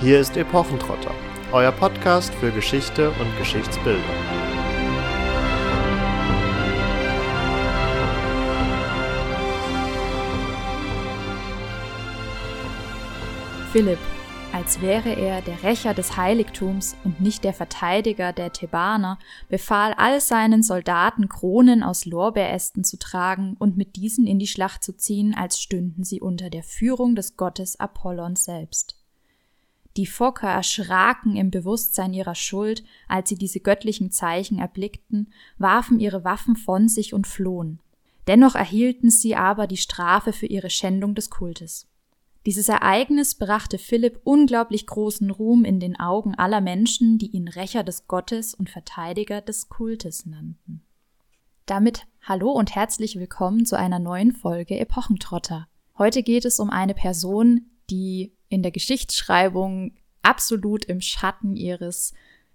Hier ist Epochentrotter, euer Podcast für Geschichte und Geschichtsbildung. Philipp, als wäre er der Rächer des Heiligtums und nicht der Verteidiger der Thebaner, befahl all seinen Soldaten Kronen aus Lorbeerästen zu tragen und mit diesen in die Schlacht zu ziehen, als stünden sie unter der Führung des Gottes Apollon selbst. Die Fokker erschraken im Bewusstsein ihrer Schuld, als sie diese göttlichen Zeichen erblickten, warfen ihre Waffen von sich und flohen. Dennoch erhielten sie aber die Strafe für ihre Schändung des Kultes. Dieses Ereignis brachte Philipp unglaublich großen Ruhm in den Augen aller Menschen, die ihn Rächer des Gottes und Verteidiger des Kultes nannten. Damit hallo und herzlich willkommen zu einer neuen Folge Epochentrotter. Heute geht es um eine Person, die in der Geschichtsschreibung absolut im Schatten ihres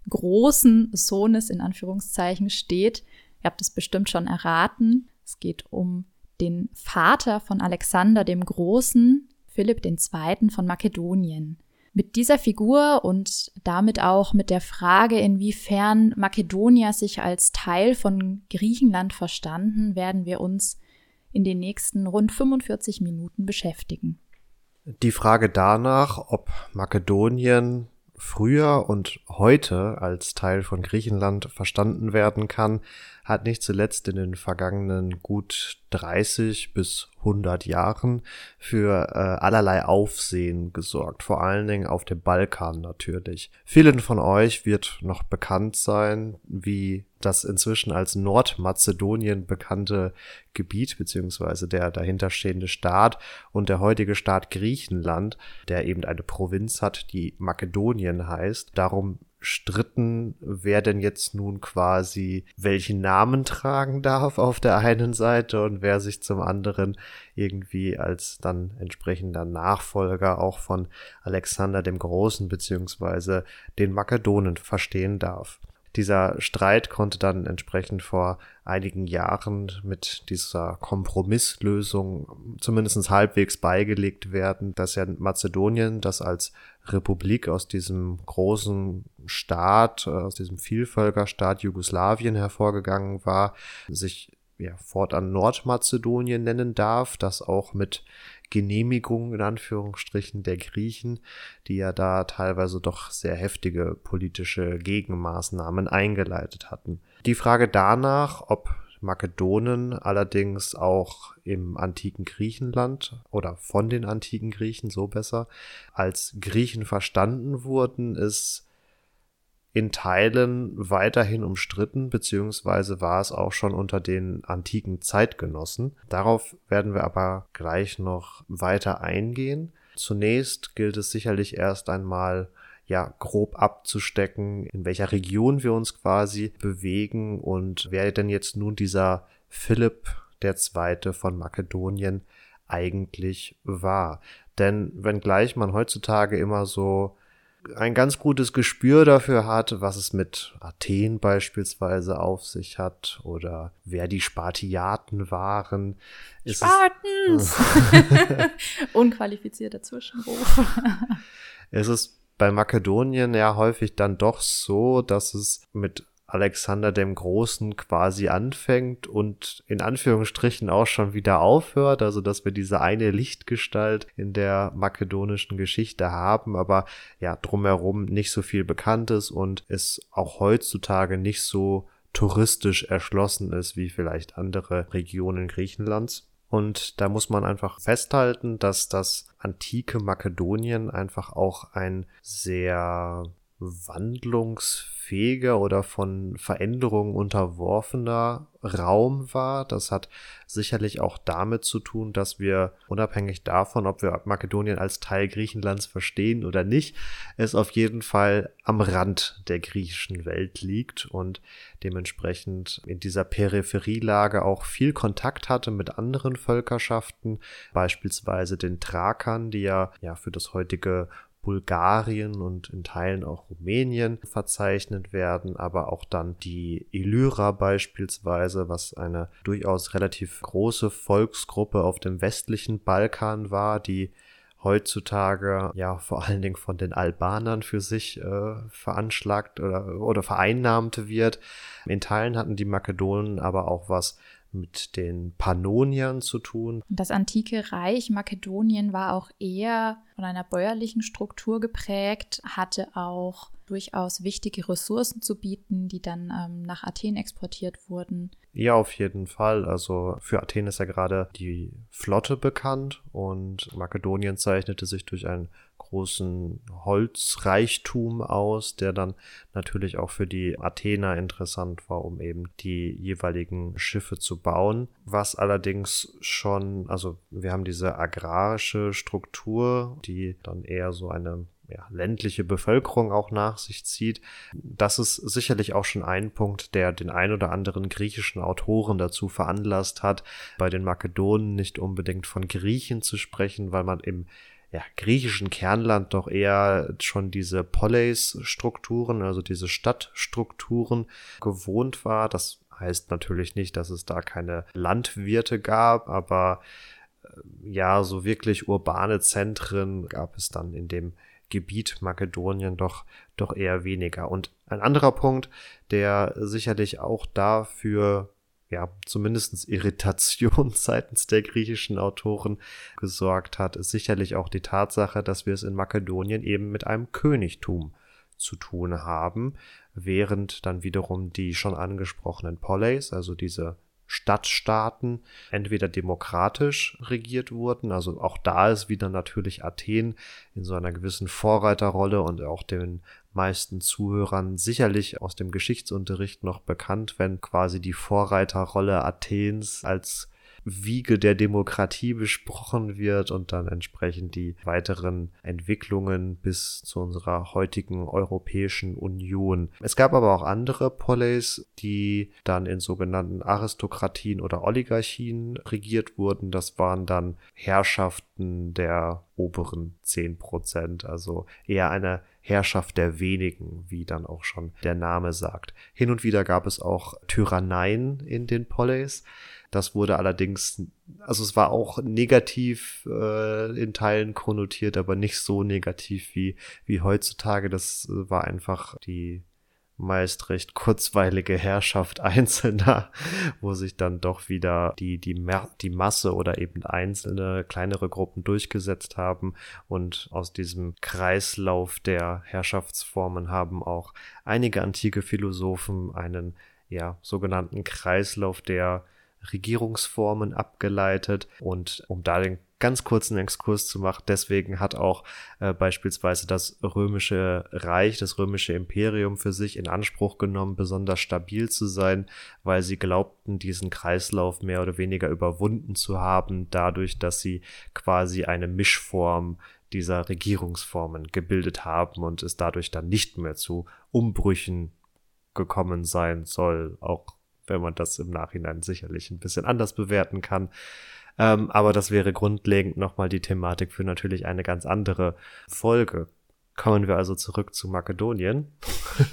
großen Sohnes in Anführungszeichen steht. Ihr habt es bestimmt schon erraten. Es geht um den Vater von Alexander dem Großen, Philipp II. von Makedonien. Mit dieser Figur und damit auch mit der Frage, inwiefern Makedonier sich als Teil von Griechenland verstanden, werden wir uns in den nächsten rund 45 Minuten beschäftigen. Die Frage danach, ob Makedonien früher und heute als Teil von Griechenland verstanden werden kann, hat nicht zuletzt in den vergangenen gut 30 bis 100 Jahren für äh, allerlei Aufsehen gesorgt, vor allen Dingen auf dem Balkan natürlich. Vielen von euch wird noch bekannt sein, wie das inzwischen als Nordmazedonien bekannte Gebiet beziehungsweise der dahinterstehende Staat und der heutige Staat Griechenland, der eben eine Provinz hat, die Makedonien heißt, darum stritten, wer denn jetzt nun quasi welchen Namen tragen darf auf der einen Seite und wer sich zum anderen irgendwie als dann entsprechender Nachfolger auch von Alexander dem Großen beziehungsweise den Makedonen verstehen darf. Dieser Streit konnte dann entsprechend vor einigen Jahren mit dieser Kompromisslösung zumindest halbwegs beigelegt werden, dass ja Mazedonien, das als Republik aus diesem großen Staat, äh, aus diesem Vielvölkerstaat Jugoslawien hervorgegangen war, sich ja, fortan Nordmazedonien nennen darf, das auch mit Genehmigung in Anführungsstrichen der Griechen, die ja da teilweise doch sehr heftige politische Gegenmaßnahmen eingeleitet hatten. Die Frage danach, ob Makedonen allerdings auch im antiken Griechenland oder von den antiken Griechen so besser als Griechen verstanden wurden, ist in Teilen weiterhin umstritten, beziehungsweise war es auch schon unter den antiken Zeitgenossen. Darauf werden wir aber gleich noch weiter eingehen. Zunächst gilt es sicherlich erst einmal ja grob abzustecken, in welcher Region wir uns quasi bewegen und wer denn jetzt nun dieser Philipp der Zweite von Makedonien eigentlich war. Denn wenngleich man heutzutage immer so ein ganz gutes Gespür dafür hat, was es mit Athen beispielsweise auf sich hat oder wer die Spartiaten waren. Spartans! Unqualifizierter Zwischenruf. es ist bei Makedonien ja häufig dann doch so, dass es mit Alexander dem Großen quasi anfängt und in Anführungsstrichen auch schon wieder aufhört, also dass wir diese eine Lichtgestalt in der makedonischen Geschichte haben, aber ja, drumherum nicht so viel bekannt ist und es auch heutzutage nicht so touristisch erschlossen ist wie vielleicht andere Regionen Griechenlands. Und da muss man einfach festhalten, dass das antike Makedonien einfach auch ein sehr wandlungsfähiger oder von Veränderungen unterworfener Raum war. Das hat sicherlich auch damit zu tun, dass wir unabhängig davon, ob wir Makedonien als Teil Griechenlands verstehen oder nicht, es auf jeden Fall am Rand der griechischen Welt liegt und dementsprechend in dieser Peripherielage auch viel Kontakt hatte mit anderen Völkerschaften, beispielsweise den Thrakern, die ja, ja für das heutige Bulgarien und in Teilen auch Rumänien verzeichnet werden, aber auch dann die Illyra beispielsweise, was eine durchaus relativ große Volksgruppe auf dem westlichen Balkan war, die heutzutage ja vor allen Dingen von den Albanern für sich äh, veranschlagt oder, oder vereinnahmt wird. In Teilen hatten die Makedonen aber auch was mit den Pannoniern zu tun. Das antike Reich Makedonien war auch eher von einer bäuerlichen Struktur geprägt, hatte auch durchaus wichtige Ressourcen zu bieten, die dann ähm, nach Athen exportiert wurden. Ja, auf jeden Fall. Also für Athen ist ja gerade die Flotte bekannt und Makedonien zeichnete sich durch einen großen Holzreichtum aus, der dann natürlich auch für die Athener interessant war, um eben die jeweiligen Schiffe zu bauen. Was allerdings schon, also wir haben diese agrarische Struktur, die dann eher so eine ja, ländliche Bevölkerung auch nach sich zieht. Das ist sicherlich auch schon ein Punkt, der den ein oder anderen griechischen Autoren dazu veranlasst hat, bei den Makedonen nicht unbedingt von Griechen zu sprechen, weil man im ja, griechischen Kernland doch eher schon diese Poleis-Strukturen, also diese Stadtstrukturen gewohnt war. Das heißt natürlich nicht, dass es da keine Landwirte gab, aber äh, ja, so wirklich urbane Zentren gab es dann in dem Gebiet Makedonien doch, doch eher weniger. Und ein anderer Punkt, der sicherlich auch dafür ja, zumindestens Irritation seitens der griechischen Autoren gesorgt hat, ist sicherlich auch die Tatsache, dass wir es in Makedonien eben mit einem Königtum zu tun haben, während dann wiederum die schon angesprochenen Poleis, also diese Stadtstaaten entweder demokratisch regiert wurden, also auch da ist wieder natürlich Athen in so einer gewissen Vorreiterrolle und auch den meisten Zuhörern sicherlich aus dem Geschichtsunterricht noch bekannt, wenn quasi die Vorreiterrolle Athens als Wiege der Demokratie besprochen wird und dann entsprechend die weiteren Entwicklungen bis zu unserer heutigen Europäischen Union. Es gab aber auch andere Poleis, die dann in sogenannten Aristokratien oder Oligarchien regiert wurden. Das waren dann Herrschaften der oberen zehn Prozent, also eher eine Herrschaft der wenigen, wie dann auch schon der Name sagt. Hin und wieder gab es auch Tyranneien in den Poleis. Das wurde allerdings, also es war auch negativ äh, in Teilen konnotiert, aber nicht so negativ wie, wie heutzutage. Das war einfach die meist recht kurzweilige Herrschaft Einzelner, wo sich dann doch wieder die, die, die Masse oder eben einzelne kleinere Gruppen durchgesetzt haben und aus diesem Kreislauf der Herrschaftsformen haben auch einige antike Philosophen einen ja, sogenannten Kreislauf der Regierungsformen abgeleitet. Und um da den ganz kurzen Exkurs zu machen, deswegen hat auch äh, beispielsweise das römische Reich, das römische Imperium für sich in Anspruch genommen, besonders stabil zu sein, weil sie glaubten, diesen Kreislauf mehr oder weniger überwunden zu haben, dadurch, dass sie quasi eine Mischform dieser Regierungsformen gebildet haben und es dadurch dann nicht mehr zu Umbrüchen gekommen sein soll, auch wenn man das im Nachhinein sicherlich ein bisschen anders bewerten kann. Ähm, aber das wäre grundlegend nochmal die Thematik für natürlich eine ganz andere Folge. Kommen wir also zurück zu Makedonien.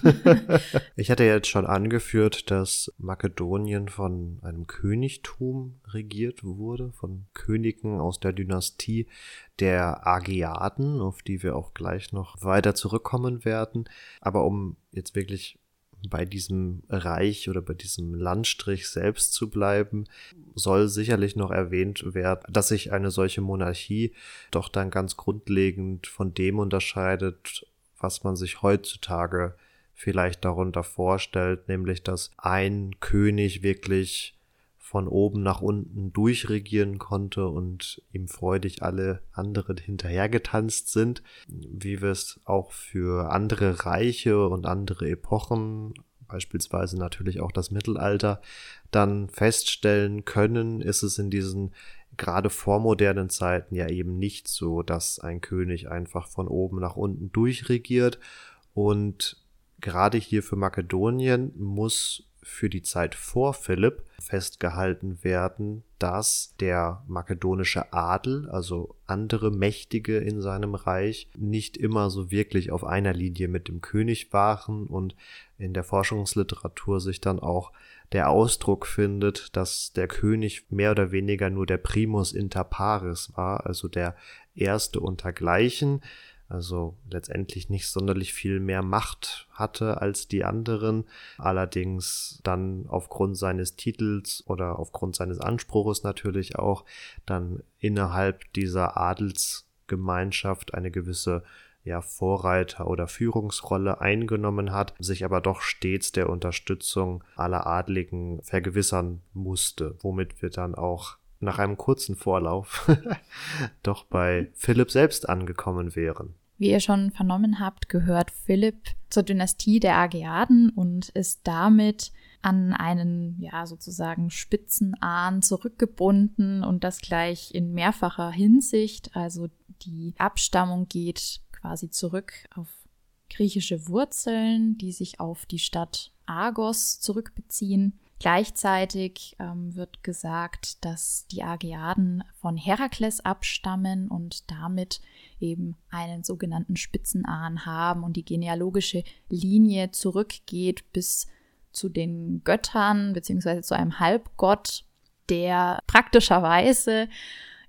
ich hatte jetzt schon angeführt, dass Makedonien von einem Königtum regiert wurde, von Königen aus der Dynastie der Ageaden, auf die wir auch gleich noch weiter zurückkommen werden. Aber um jetzt wirklich bei diesem Reich oder bei diesem Landstrich selbst zu bleiben, soll sicherlich noch erwähnt werden, dass sich eine solche Monarchie doch dann ganz grundlegend von dem unterscheidet, was man sich heutzutage vielleicht darunter vorstellt, nämlich dass ein König wirklich von oben nach unten durchregieren konnte und ihm freudig alle anderen hinterhergetanzt sind, wie wir es auch für andere Reiche und andere Epochen, beispielsweise natürlich auch das Mittelalter, dann feststellen können, ist es in diesen gerade vormodernen Zeiten ja eben nicht so, dass ein König einfach von oben nach unten durchregiert. Und gerade hier für Makedonien muss für die Zeit vor Philipp festgehalten werden, dass der makedonische Adel, also andere Mächtige in seinem Reich, nicht immer so wirklich auf einer Linie mit dem König waren und in der Forschungsliteratur sich dann auch der Ausdruck findet, dass der König mehr oder weniger nur der Primus inter pares war, also der erste untergleichen, also letztendlich nicht sonderlich viel mehr Macht hatte als die anderen, allerdings dann aufgrund seines Titels oder aufgrund seines Anspruches natürlich auch dann innerhalb dieser Adelsgemeinschaft eine gewisse ja, Vorreiter- oder Führungsrolle eingenommen hat, sich aber doch stets der Unterstützung aller Adligen vergewissern musste, womit wir dann auch nach einem kurzen Vorlauf doch bei Philipp selbst angekommen wären. Wie ihr schon vernommen habt, gehört Philipp zur Dynastie der Ageaden und ist damit an einen, ja, sozusagen Spitzenahn zurückgebunden und das gleich in mehrfacher Hinsicht. Also die Abstammung geht quasi zurück auf griechische Wurzeln, die sich auf die Stadt Argos zurückbeziehen. Gleichzeitig ähm, wird gesagt, dass die Ageaden von Herakles abstammen und damit eben einen sogenannten Spitzenahn haben und die genealogische Linie zurückgeht bis zu den Göttern beziehungsweise zu einem Halbgott, der praktischerweise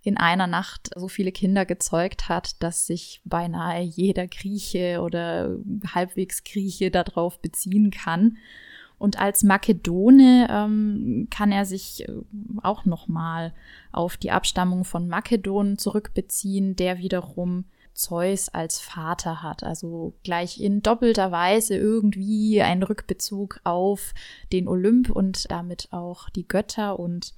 in einer Nacht so viele Kinder gezeugt hat, dass sich beinahe jeder Grieche oder halbwegs Grieche darauf beziehen kann. Und als Makedone ähm, kann er sich äh, auch nochmal auf die Abstammung von Makedon zurückbeziehen, der wiederum Zeus als Vater hat. Also gleich in doppelter Weise irgendwie ein Rückbezug auf den Olymp und damit auch die Götter und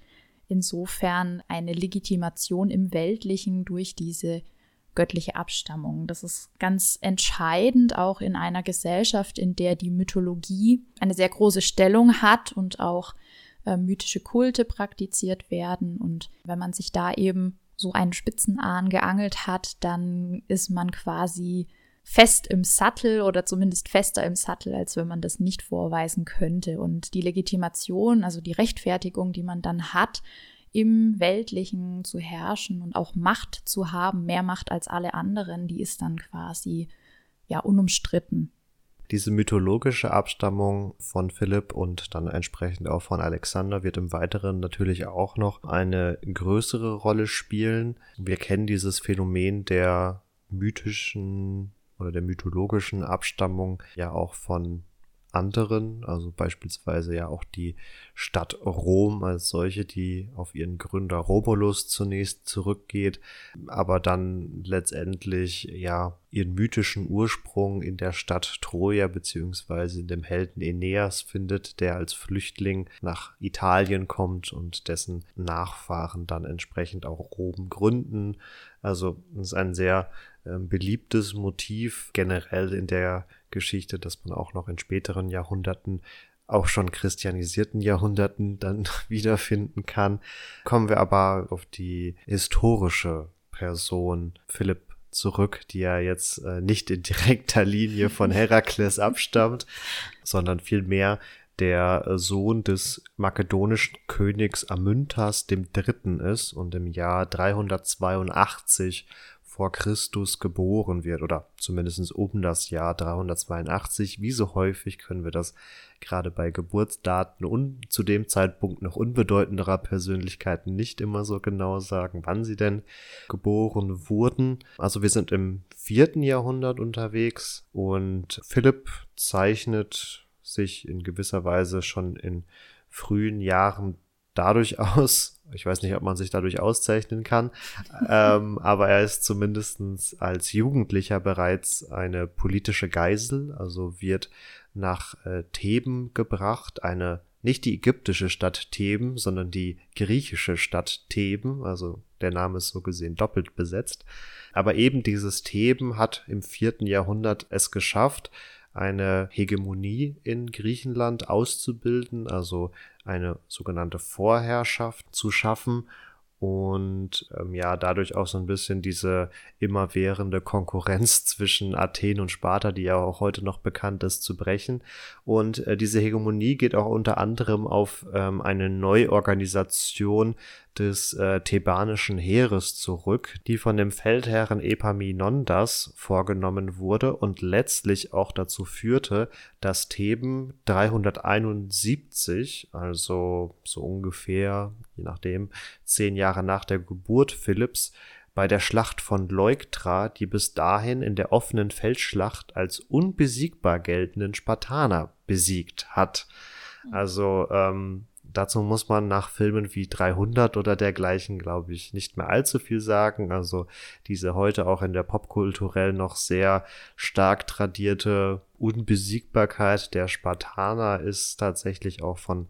insofern eine Legitimation im Weltlichen durch diese göttliche Abstammung. Das ist ganz entscheidend auch in einer Gesellschaft, in der die Mythologie eine sehr große Stellung hat und auch äh, mythische Kulte praktiziert werden. Und wenn man sich da eben so einen Spitzenahn geangelt hat, dann ist man quasi fest im Sattel oder zumindest fester im Sattel, als wenn man das nicht vorweisen könnte. Und die Legitimation, also die Rechtfertigung, die man dann hat, im Weltlichen zu herrschen und auch Macht zu haben, mehr Macht als alle anderen, die ist dann quasi ja unumstritten. Diese mythologische Abstammung von Philipp und dann entsprechend auch von Alexander wird im Weiteren natürlich auch noch eine größere Rolle spielen. Wir kennen dieses Phänomen der mythischen oder der mythologischen Abstammung ja auch von anderen, also beispielsweise ja auch die Stadt Rom als solche, die auf ihren Gründer Romulus zunächst zurückgeht, aber dann letztendlich ja ihren mythischen Ursprung in der Stadt Troja beziehungsweise in dem Helden Aeneas findet, der als Flüchtling nach Italien kommt und dessen Nachfahren dann entsprechend auch Rom gründen. Also ist ein sehr äh, beliebtes Motiv generell in der Geschichte, dass man auch noch in späteren Jahrhunderten auch schon christianisierten Jahrhunderten dann wiederfinden kann. Kommen wir aber auf die historische Person Philipp zurück, die ja jetzt äh, nicht in direkter Linie von Herakles abstammt, sondern vielmehr der Sohn des makedonischen Königs Amyntas III. ist und im Jahr 382 vor Christus geboren wird oder zumindest um das Jahr 382. Wie so häufig können wir das gerade bei Geburtsdaten und zu dem Zeitpunkt noch unbedeutenderer Persönlichkeiten nicht immer so genau sagen, wann sie denn geboren wurden. Also wir sind im vierten Jahrhundert unterwegs und Philipp zeichnet sich in gewisser Weise schon in frühen Jahren dadurch aus, ich weiß nicht, ob man sich dadurch auszeichnen kann, ähm, aber er ist zumindestens als Jugendlicher bereits eine politische Geisel, also wird nach äh, Theben gebracht, eine nicht die ägyptische Stadt Theben, sondern die griechische Stadt Theben, also der Name ist so gesehen doppelt besetzt. Aber eben dieses Theben hat im vierten Jahrhundert es geschafft, eine Hegemonie in Griechenland auszubilden, also eine sogenannte Vorherrschaft zu schaffen und ähm, ja, dadurch auch so ein bisschen diese immerwährende Konkurrenz zwischen Athen und Sparta, die ja auch heute noch bekannt ist, zu brechen. Und äh, diese Hegemonie geht auch unter anderem auf ähm, eine Neuorganisation des äh, thebanischen Heeres zurück, die von dem Feldherren Epaminondas vorgenommen wurde und letztlich auch dazu führte, dass Theben 371, also so ungefähr, je nachdem, zehn Jahre nach der Geburt Philipps, bei der Schlacht von Leuktra die bis dahin in der offenen Feldschlacht als unbesiegbar geltenden Spartaner besiegt hat. Also ähm, dazu muss man nach Filmen wie 300 oder dergleichen, glaube ich, nicht mehr allzu viel sagen. Also diese heute auch in der Popkulturell noch sehr stark tradierte Unbesiegbarkeit der Spartaner ist tatsächlich auch von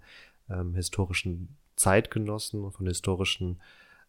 ähm, historischen Zeitgenossen, von historischen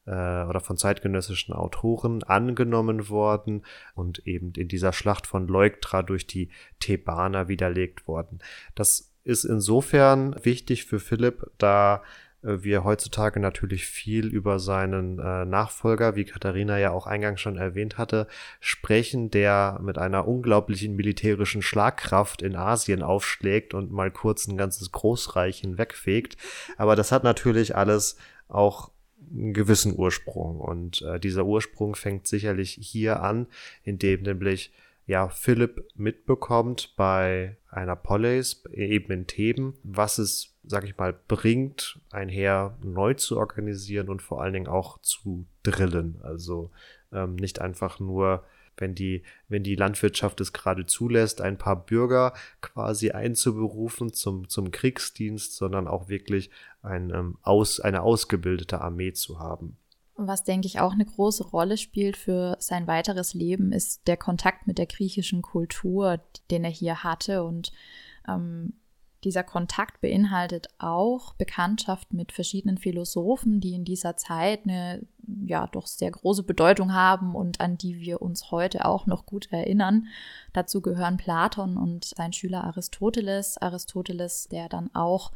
äh, oder von zeitgenössischen Autoren angenommen worden und eben in dieser Schlacht von Leuktra durch die Thebaner widerlegt worden. Das ist insofern wichtig für Philipp, da äh, wir heutzutage natürlich viel über seinen äh, Nachfolger, wie Katharina ja auch eingangs schon erwähnt hatte, sprechen, der mit einer unglaublichen militärischen Schlagkraft in Asien aufschlägt und mal kurz ein ganzes Großreich hinwegfegt. Aber das hat natürlich alles auch einen gewissen Ursprung. Und äh, dieser Ursprung fängt sicherlich hier an, indem nämlich ja Philipp mitbekommt bei einer Polis, eben in Theben, was es, sag ich mal, bringt, ein Heer neu zu organisieren und vor allen Dingen auch zu drillen. Also ähm, nicht einfach nur wenn die, wenn die Landwirtschaft es gerade zulässt, ein paar Bürger quasi einzuberufen zum, zum Kriegsdienst, sondern auch wirklich ein, ähm, aus, eine ausgebildete Armee zu haben. Was, denke ich, auch eine große Rolle spielt für sein weiteres Leben, ist der Kontakt mit der griechischen Kultur, den er hier hatte. Und ähm, dieser Kontakt beinhaltet auch Bekanntschaft mit verschiedenen Philosophen, die in dieser Zeit eine ja doch sehr große Bedeutung haben und an die wir uns heute auch noch gut erinnern. Dazu gehören Platon und sein Schüler Aristoteles. Aristoteles, der dann auch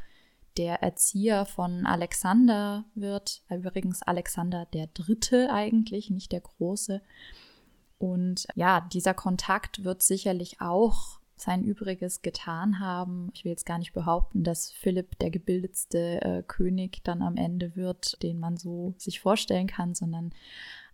der Erzieher von Alexander wird, übrigens Alexander der Dritte eigentlich, nicht der Große. Und ja, dieser Kontakt wird sicherlich auch sein Übriges getan haben. Ich will jetzt gar nicht behaupten, dass Philipp der gebildetste äh, König dann am Ende wird, den man so sich vorstellen kann, sondern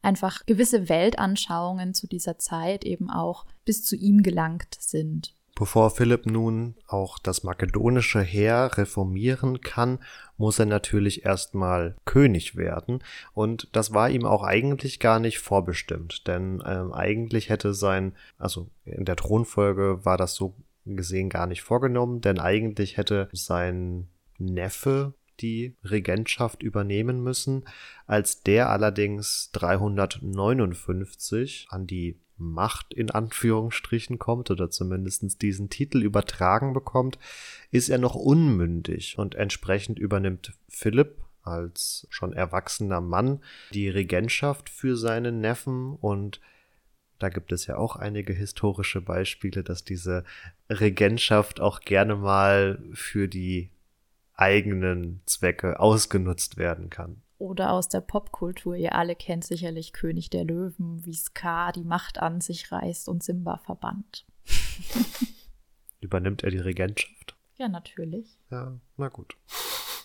einfach gewisse Weltanschauungen zu dieser Zeit eben auch bis zu ihm gelangt sind. Bevor Philipp nun auch das makedonische Heer reformieren kann, muss er natürlich erstmal König werden. Und das war ihm auch eigentlich gar nicht vorbestimmt, denn ähm, eigentlich hätte sein, also in der Thronfolge war das so gesehen gar nicht vorgenommen, denn eigentlich hätte sein Neffe die Regentschaft übernehmen müssen. Als der allerdings 359 an die Macht in Anführungsstrichen kommt oder zumindest diesen Titel übertragen bekommt, ist er noch unmündig und entsprechend übernimmt Philipp als schon erwachsener Mann die Regentschaft für seinen Neffen. Und da gibt es ja auch einige historische Beispiele, dass diese Regentschaft auch gerne mal für die eigenen Zwecke ausgenutzt werden kann oder aus der Popkultur. Ihr alle kennt sicherlich König der Löwen, wie Scar die Macht an sich reißt und Simba verbannt. Übernimmt er die Regentschaft? Ja, natürlich. Ja, na gut.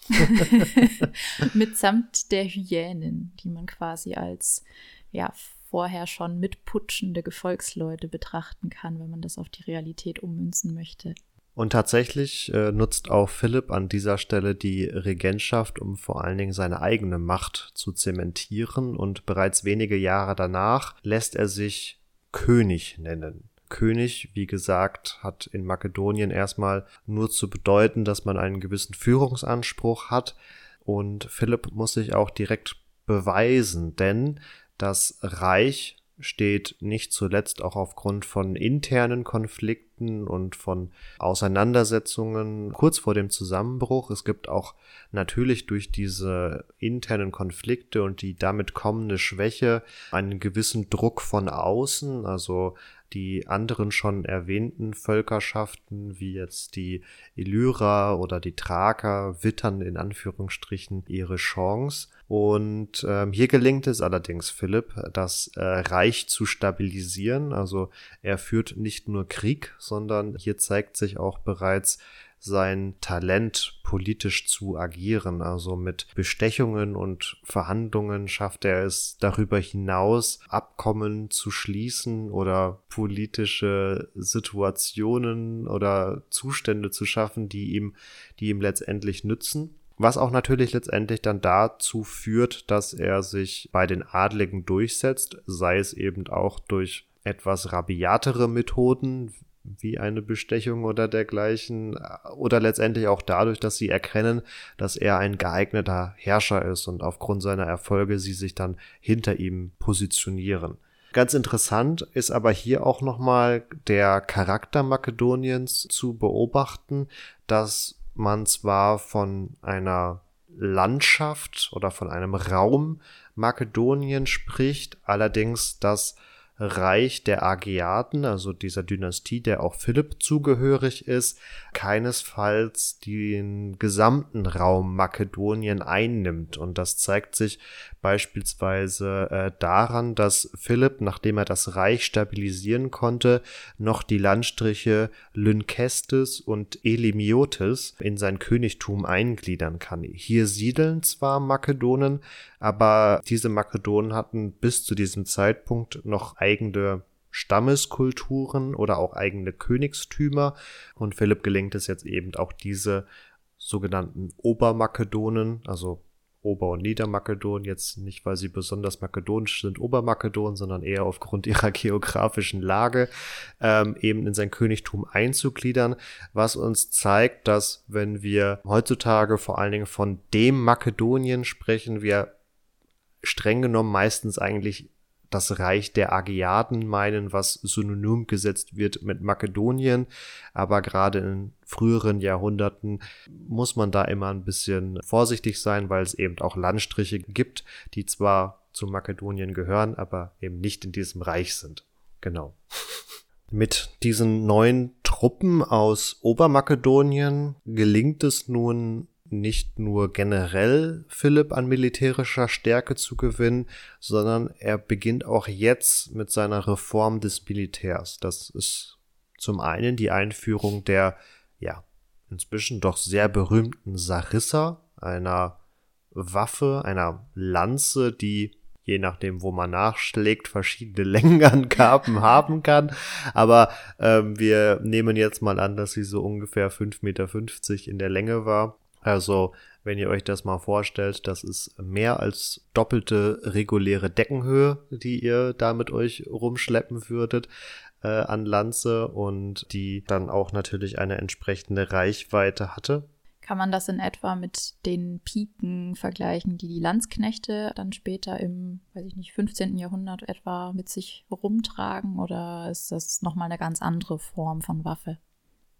Mitsamt der Hyänen, die man quasi als ja, vorher schon mitputschende Gefolgsleute betrachten kann, wenn man das auf die Realität ummünzen möchte. Und tatsächlich äh, nutzt auch Philipp an dieser Stelle die Regentschaft, um vor allen Dingen seine eigene Macht zu zementieren. Und bereits wenige Jahre danach lässt er sich König nennen. König, wie gesagt, hat in Makedonien erstmal nur zu bedeuten, dass man einen gewissen Führungsanspruch hat. Und Philipp muss sich auch direkt beweisen, denn das Reich steht nicht zuletzt auch aufgrund von internen Konflikten und von Auseinandersetzungen kurz vor dem Zusammenbruch. Es gibt auch natürlich durch diese internen Konflikte und die damit kommende Schwäche einen gewissen Druck von außen, also die anderen schon erwähnten Völkerschaften, wie jetzt die Illyra oder die Thraker, wittern in Anführungsstrichen ihre Chance. Und ähm, hier gelingt es allerdings Philipp, das äh, Reich zu stabilisieren. Also er führt nicht nur Krieg, sondern hier zeigt sich auch bereits sein Talent, politisch zu agieren. Also mit Bestechungen und Verhandlungen schafft er es darüber hinaus, Abkommen zu schließen oder politische Situationen oder Zustände zu schaffen, die ihm, die ihm letztendlich nützen. Was auch natürlich letztendlich dann dazu führt, dass er sich bei den Adligen durchsetzt, sei es eben auch durch etwas rabiatere Methoden, wie eine Bestechung oder dergleichen, oder letztendlich auch dadurch, dass sie erkennen, dass er ein geeigneter Herrscher ist und aufgrund seiner Erfolge sie sich dann hinter ihm positionieren. Ganz interessant ist aber hier auch nochmal der Charakter Makedoniens zu beobachten, dass man zwar von einer Landschaft oder von einem Raum Makedonien spricht, allerdings das Reich der Ageaten, also dieser Dynastie, der auch Philipp zugehörig ist, keinesfalls den gesamten Raum Makedonien einnimmt. Und das zeigt sich beispielsweise äh, daran, dass Philipp, nachdem er das Reich stabilisieren konnte, noch die Landstriche Lynkestis und Elimiotis in sein Königtum eingliedern kann. Hier siedeln zwar Makedonen, aber diese Makedonen hatten bis zu diesem Zeitpunkt noch eigene Stammeskulturen oder auch eigene Königstümer. Und Philipp gelingt es jetzt eben auch diese sogenannten Obermakedonen, also Ober- und Niedermakedon, jetzt nicht, weil sie besonders makedonisch sind, Obermakedon, sondern eher aufgrund ihrer geografischen Lage, ähm, eben in sein Königtum einzugliedern, was uns zeigt, dass wenn wir heutzutage vor allen Dingen von dem Makedonien sprechen, wir streng genommen meistens eigentlich das Reich der Agiaden meinen, was synonym gesetzt wird mit Makedonien. Aber gerade in früheren Jahrhunderten muss man da immer ein bisschen vorsichtig sein, weil es eben auch Landstriche gibt, die zwar zu Makedonien gehören, aber eben nicht in diesem Reich sind. Genau. Mit diesen neuen Truppen aus Obermakedonien gelingt es nun nicht nur generell Philipp an militärischer Stärke zu gewinnen, sondern er beginnt auch jetzt mit seiner Reform des Militärs. Das ist zum einen die Einführung der, ja, inzwischen doch sehr berühmten Sarissa, einer Waffe, einer Lanze, die je nachdem, wo man nachschlägt, verschiedene Längenangaben haben kann. Aber ähm, wir nehmen jetzt mal an, dass sie so ungefähr 5,50 Meter in der Länge war. Also, wenn ihr euch das mal vorstellt, das ist mehr als doppelte reguläre Deckenhöhe, die ihr da mit euch rumschleppen würdet äh, an Lanze und die dann auch natürlich eine entsprechende Reichweite hatte. Kann man das in etwa mit den Piken vergleichen, die die Landsknechte dann später im, weiß ich nicht, 15. Jahrhundert etwa mit sich rumtragen? Oder ist das nochmal eine ganz andere Form von Waffe?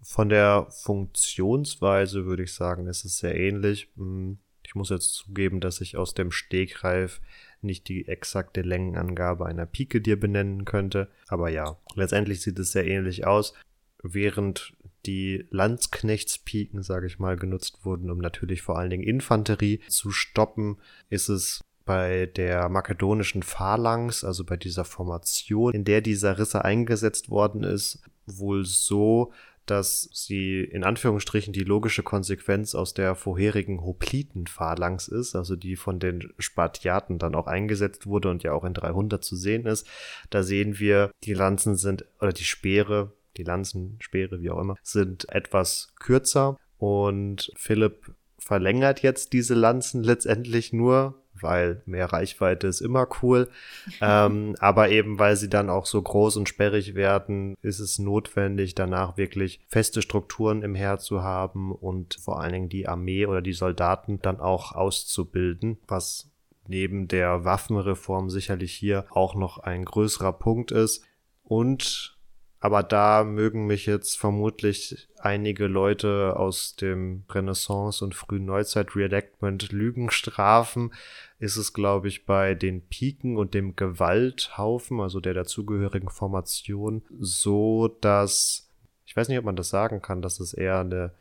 Von der Funktionsweise würde ich sagen, ist es sehr ähnlich. Hm, ich muss jetzt zugeben, dass ich aus dem Stegreif nicht die exakte Längenangabe einer Pike dir benennen könnte. Aber ja, letztendlich sieht es sehr ähnlich aus. Während die Landsknechtspiken, sage ich mal, genutzt wurden, um natürlich vor allen Dingen Infanterie zu stoppen, ist es bei der makedonischen Phalanx, also bei dieser Formation, in der dieser Risse eingesetzt worden ist, wohl so, dass sie in Anführungsstrichen die logische Konsequenz aus der vorherigen Hopliten-Phalanx ist, also die von den Spartiaten dann auch eingesetzt wurde und ja auch in 300 zu sehen ist. Da sehen wir, die Lanzen sind, oder die Speere, die Lanzen, Speere, wie auch immer, sind etwas kürzer und Philipp verlängert jetzt diese Lanzen letztendlich nur weil mehr Reichweite ist immer cool. ähm, aber eben, weil sie dann auch so groß und sperrig werden, ist es notwendig, danach wirklich feste Strukturen im Heer zu haben und vor allen Dingen die Armee oder die Soldaten dann auch auszubilden, was neben der Waffenreform sicherlich hier auch noch ein größerer Punkt ist. Und Aber da mögen mich jetzt vermutlich einige Leute aus dem Renaissance- und frühen Neuzeit-Reenactment Lügen strafen. Ist es, glaube ich, bei den Piken und dem Gewalthaufen, also der dazugehörigen Formation, so, dass, ich weiß nicht, ob man das sagen kann, dass es eher eine,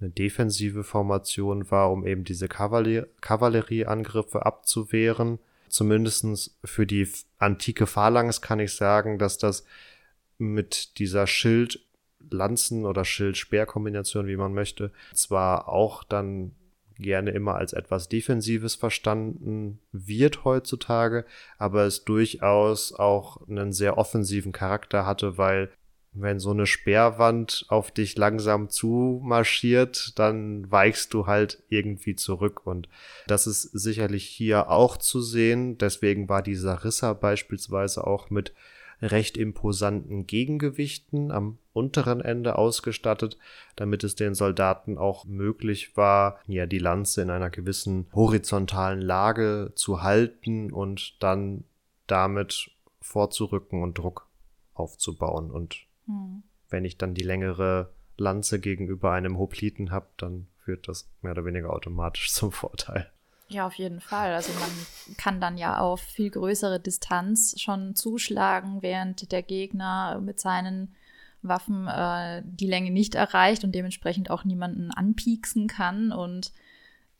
eine defensive Formation war, um eben diese Kavallerie Kavallerieangriffe abzuwehren. Zumindestens für die antike Phalanx kann ich sagen, dass das mit dieser Schild-Lanzen- oder Schild-Speer-Kombination, wie man möchte, zwar auch dann gerne immer als etwas Defensives verstanden wird heutzutage, aber es durchaus auch einen sehr offensiven Charakter hatte, weil wenn so eine Speerwand auf dich langsam zumarschiert, dann weichst du halt irgendwie zurück. Und das ist sicherlich hier auch zu sehen. Deswegen war dieser Risser beispielsweise auch mit recht imposanten Gegengewichten am unteren Ende ausgestattet, damit es den Soldaten auch möglich war, ja, die Lanze in einer gewissen horizontalen Lage zu halten und dann damit vorzurücken und Druck aufzubauen. Und hm. wenn ich dann die längere Lanze gegenüber einem Hopliten habe, dann führt das mehr oder weniger automatisch zum Vorteil. Ja, auf jeden Fall. Also man kann dann ja auf viel größere Distanz schon zuschlagen, während der Gegner mit seinen Waffen äh, die Länge nicht erreicht und dementsprechend auch niemanden anpieksen kann und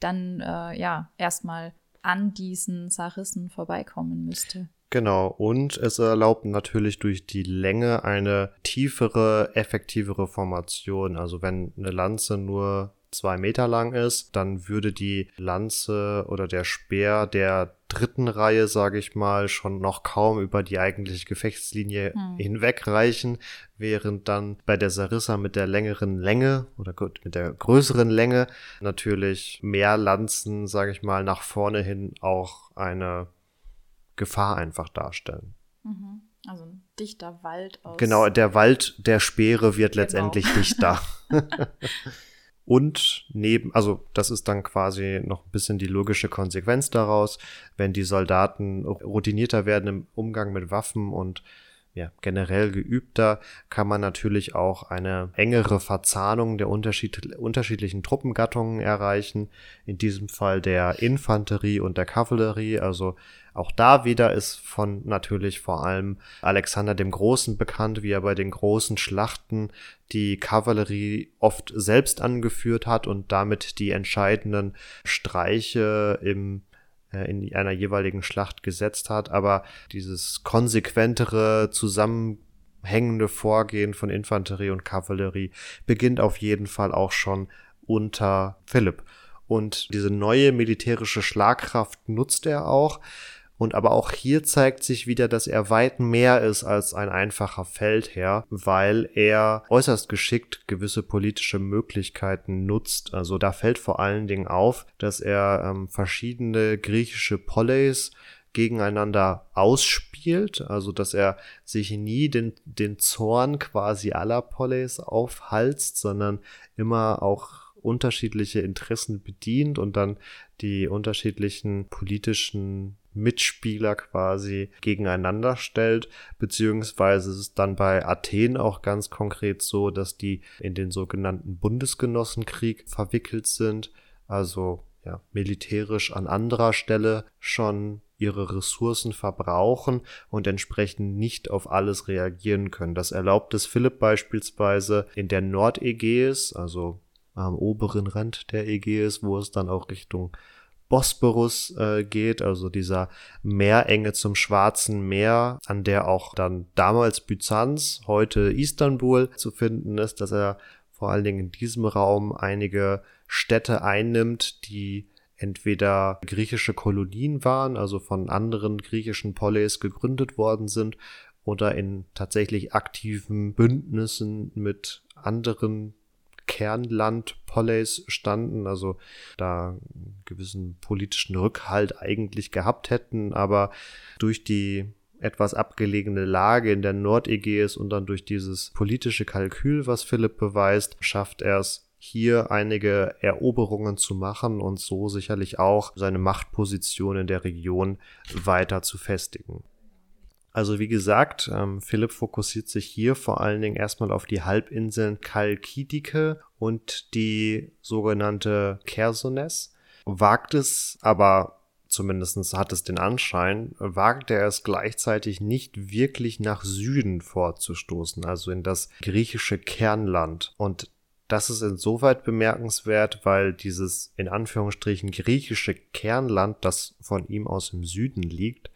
dann äh, ja erstmal an diesen Sarissen vorbeikommen müsste. Genau, und es erlaubt natürlich durch die Länge eine tiefere, effektivere Formation. Also wenn eine Lanze nur zwei Meter lang ist, dann würde die Lanze oder der Speer der dritten Reihe, sage ich mal, schon noch kaum über die eigentliche Gefechtslinie hm. hinwegreichen, während dann bei der Sarissa mit der längeren Länge oder gut, mit der größeren Länge natürlich mehr Lanzen, sage ich mal, nach vorne hin auch eine Gefahr einfach darstellen. Mhm. Also ein dichter Wald aus. Genau, der Wald der Speere wird genau. letztendlich dichter. Und neben, also das ist dann quasi noch ein bisschen die logische Konsequenz daraus, wenn die Soldaten routinierter werden im Umgang mit Waffen und ja, generell geübter, kann man natürlich auch eine engere Verzahnung der unterschied unterschiedlichen Truppengattungen erreichen. In diesem Fall der Infanterie und der Kavallerie. Also auch da wieder ist von natürlich vor allem Alexander dem Großen bekannt, wie er bei den großen Schlachten die Kavallerie oft selbst angeführt hat und damit die entscheidenden Streiche im in einer jeweiligen Schlacht gesetzt hat, aber dieses konsequentere zusammenhängende Vorgehen von Infanterie und Kavallerie beginnt auf jeden Fall auch schon unter Philipp. Und diese neue militärische Schlagkraft nutzt er auch. Und aber auch hier zeigt sich wieder, dass er weit mehr ist als ein einfacher Feldherr, weil er äußerst geschickt gewisse politische Möglichkeiten nutzt. Also da fällt vor allen Dingen auf, dass er ähm, verschiedene griechische Polleys gegeneinander ausspielt, also dass er sich nie den, den Zorn quasi aller Polleys aufhalst, sondern immer auch unterschiedliche Interessen bedient und dann die unterschiedlichen politischen Mitspieler quasi gegeneinander stellt, beziehungsweise ist es dann bei Athen auch ganz konkret so, dass die in den sogenannten Bundesgenossenkrieg verwickelt sind, also ja, militärisch an anderer Stelle schon ihre Ressourcen verbrauchen und entsprechend nicht auf alles reagieren können. Das erlaubt es Philipp beispielsweise in der Nordägäis, also am oberen Rand der Ägäis, wo es dann auch Richtung Bosporus äh, geht, also dieser Meerenge zum Schwarzen Meer, an der auch dann damals Byzanz, heute Istanbul zu finden ist, dass er vor allen Dingen in diesem Raum einige Städte einnimmt, die entweder griechische Kolonien waren, also von anderen griechischen Polis gegründet worden sind, oder in tatsächlich aktiven Bündnissen mit anderen Kernland Polleys standen, also da gewissen politischen Rückhalt eigentlich gehabt hätten, aber durch die etwas abgelegene Lage in der Nordägäis und dann durch dieses politische Kalkül, was Philipp beweist, schafft er es hier einige Eroberungen zu machen und so sicherlich auch seine Machtposition in der Region weiter zu festigen. Also wie gesagt, ähm, Philipp fokussiert sich hier vor allen Dingen erstmal auf die Halbinseln Kalkidike und die sogenannte Chersones, wagt es aber zumindest hat es den Anschein, wagt er es gleichzeitig nicht wirklich nach Süden vorzustoßen, also in das griechische Kernland. Und das ist insoweit bemerkenswert, weil dieses in Anführungsstrichen griechische Kernland, das von ihm aus im Süden liegt,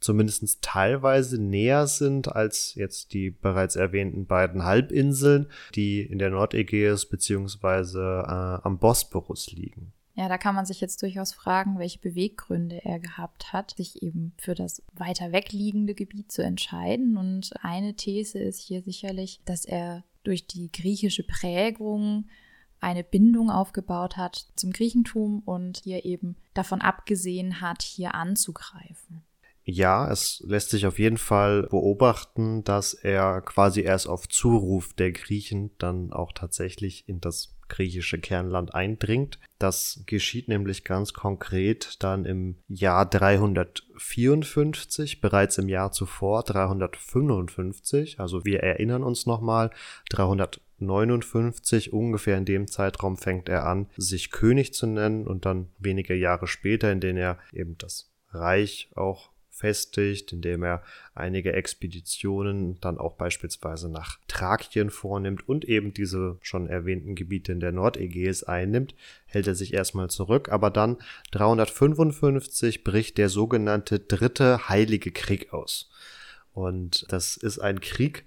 zumindest teilweise näher sind als jetzt die bereits erwähnten beiden Halbinseln, die in der Nordägäis beziehungsweise äh, am Bosporus liegen. Ja, da kann man sich jetzt durchaus fragen, welche Beweggründe er gehabt hat, sich eben für das weiter wegliegende Gebiet zu entscheiden. Und eine These ist hier sicherlich, dass er durch die griechische Prägung eine Bindung aufgebaut hat zum Griechentum und hier eben davon abgesehen hat, hier anzugreifen. Ja, es lässt sich auf jeden Fall beobachten, dass er quasi erst auf Zuruf der Griechen dann auch tatsächlich in das griechische Kernland eindringt. Das geschieht nämlich ganz konkret dann im Jahr 354, bereits im Jahr zuvor 355. Also wir erinnern uns nochmal, 359 ungefähr in dem Zeitraum fängt er an, sich König zu nennen und dann wenige Jahre später, in denen er eben das Reich auch festigt, indem er einige Expeditionen dann auch beispielsweise nach Thrakien vornimmt und eben diese schon erwähnten Gebiete in der Nordägäis einnimmt, hält er sich erstmal zurück, aber dann 355 bricht der sogenannte Dritte Heilige Krieg aus. Und das ist ein Krieg,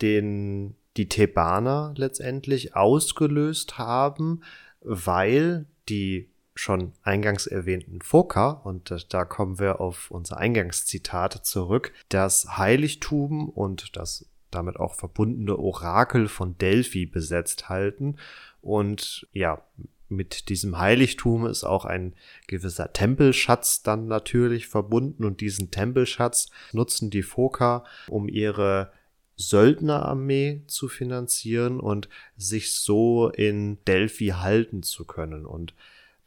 den die Thebaner letztendlich ausgelöst haben, weil die schon eingangs erwähnten Foka, und da kommen wir auf unser Eingangszitat zurück, das Heiligtum und das damit auch verbundene Orakel von Delphi besetzt halten. Und ja, mit diesem Heiligtum ist auch ein gewisser Tempelschatz dann natürlich verbunden und diesen Tempelschatz nutzen die Foka, um ihre Söldnerarmee zu finanzieren und sich so in Delphi halten zu können. Und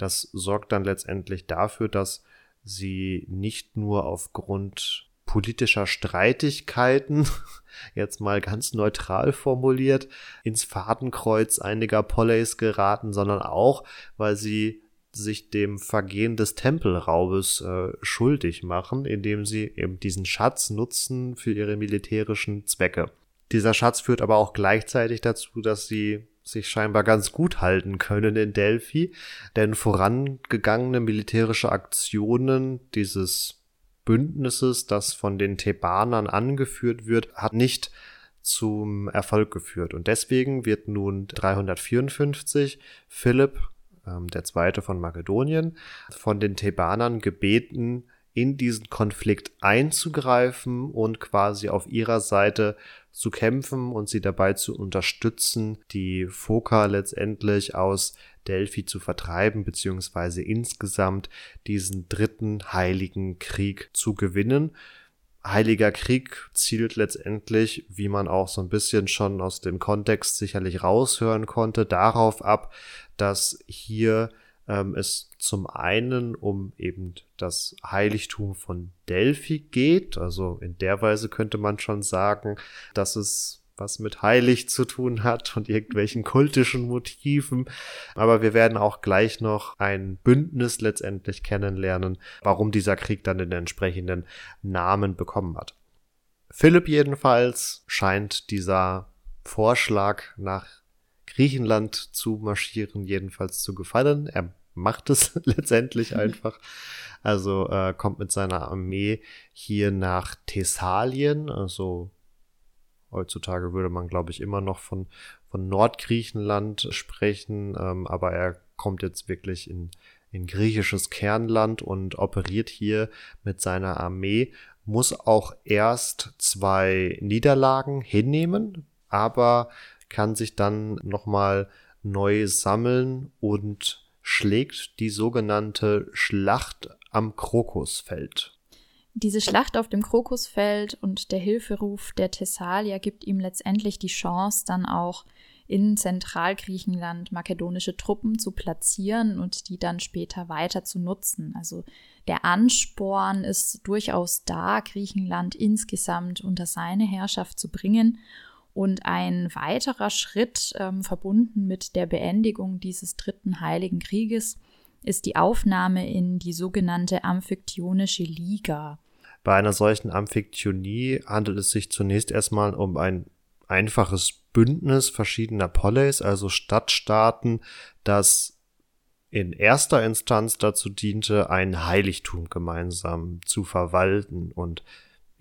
das sorgt dann letztendlich dafür, dass sie nicht nur aufgrund politischer Streitigkeiten, jetzt mal ganz neutral formuliert, ins Fadenkreuz einiger Polleys geraten, sondern auch, weil sie sich dem Vergehen des Tempelraubes äh, schuldig machen, indem sie eben diesen Schatz nutzen für ihre militärischen Zwecke. Dieser Schatz führt aber auch gleichzeitig dazu, dass sie sich scheinbar ganz gut halten können in Delphi, denn vorangegangene militärische Aktionen dieses Bündnisses, das von den Thebanern angeführt wird, hat nicht zum Erfolg geführt. Und deswegen wird nun 354 Philipp, ähm, der Zweite von Makedonien, von den Thebanern gebeten, in diesen Konflikt einzugreifen und quasi auf ihrer Seite zu kämpfen und sie dabei zu unterstützen, die Foka letztendlich aus Delphi zu vertreiben, beziehungsweise insgesamt diesen dritten heiligen Krieg zu gewinnen. Heiliger Krieg zielt letztendlich, wie man auch so ein bisschen schon aus dem Kontext sicherlich raushören konnte, darauf ab, dass hier ähm, es zum einen um eben das Heiligtum von Delphi geht. Also in der Weise könnte man schon sagen, dass es was mit heilig zu tun hat und irgendwelchen kultischen Motiven. Aber wir werden auch gleich noch ein Bündnis letztendlich kennenlernen, warum dieser Krieg dann den entsprechenden Namen bekommen hat. Philipp jedenfalls scheint dieser Vorschlag nach Griechenland zu marschieren jedenfalls zu gefallen. Er macht es letztendlich einfach. Also äh, kommt mit seiner Armee hier nach Thessalien. Also heutzutage würde man, glaube ich, immer noch von, von Nordgriechenland sprechen. Ähm, aber er kommt jetzt wirklich in, in griechisches Kernland und operiert hier mit seiner Armee. Muss auch erst zwei Niederlagen hinnehmen, aber kann sich dann nochmal neu sammeln und schlägt die sogenannte Schlacht am Krokusfeld. Diese Schlacht auf dem Krokusfeld und der Hilferuf der Thessalier gibt ihm letztendlich die Chance, dann auch in Zentralgriechenland makedonische Truppen zu platzieren und die dann später weiter zu nutzen. Also der Ansporn ist durchaus da, Griechenland insgesamt unter seine Herrschaft zu bringen. Und ein weiterer Schritt, ähm, verbunden mit der Beendigung dieses dritten Heiligen Krieges, ist die Aufnahme in die sogenannte Amphiktionische Liga. Bei einer solchen Amphiktionie handelt es sich zunächst erstmal um ein einfaches Bündnis verschiedener Poleis, also Stadtstaaten, das in erster Instanz dazu diente, ein Heiligtum gemeinsam zu verwalten. Und